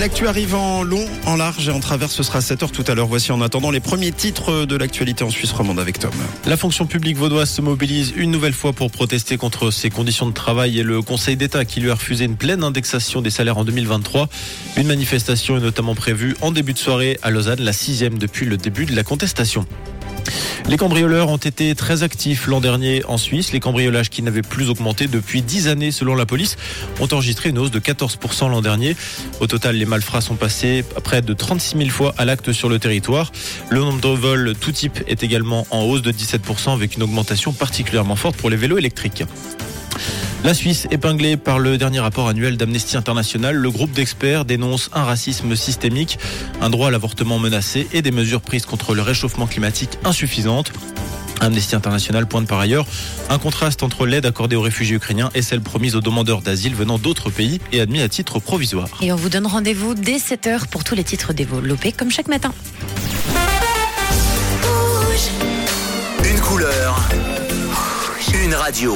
L'actu arrive en long, en large et en travers. Ce sera 7 heures tout à l'heure. Voici en attendant les premiers titres de l'actualité en Suisse romande avec Tom. La fonction publique vaudoise se mobilise une nouvelle fois pour protester contre ses conditions de travail et le Conseil d'État qui lui a refusé une pleine indexation des salaires en 2023. Une manifestation est notamment prévue en début de soirée à Lausanne, la sixième depuis le début de la contestation. Les cambrioleurs ont été très actifs l'an dernier en Suisse. Les cambriolages qui n'avaient plus augmenté depuis 10 années selon la police ont enregistré une hausse de 14% l'an dernier. Au total, les malfrats sont passés près de 36 000 fois à l'acte sur le territoire. Le nombre de vols tout type est également en hausse de 17% avec une augmentation particulièrement forte pour les vélos électriques. La Suisse, épinglée par le dernier rapport annuel d'Amnesty International, le groupe d'experts dénonce un racisme systémique, un droit à l'avortement menacé et des mesures prises contre le réchauffement climatique insuffisantes. Amnesty International pointe par ailleurs un contraste entre l'aide accordée aux réfugiés ukrainiens et celle promise aux demandeurs d'asile venant d'autres pays et admis à titre provisoire. Et on vous donne rendez-vous dès 7h pour tous les titres développés comme chaque matin. Une couleur, une radio.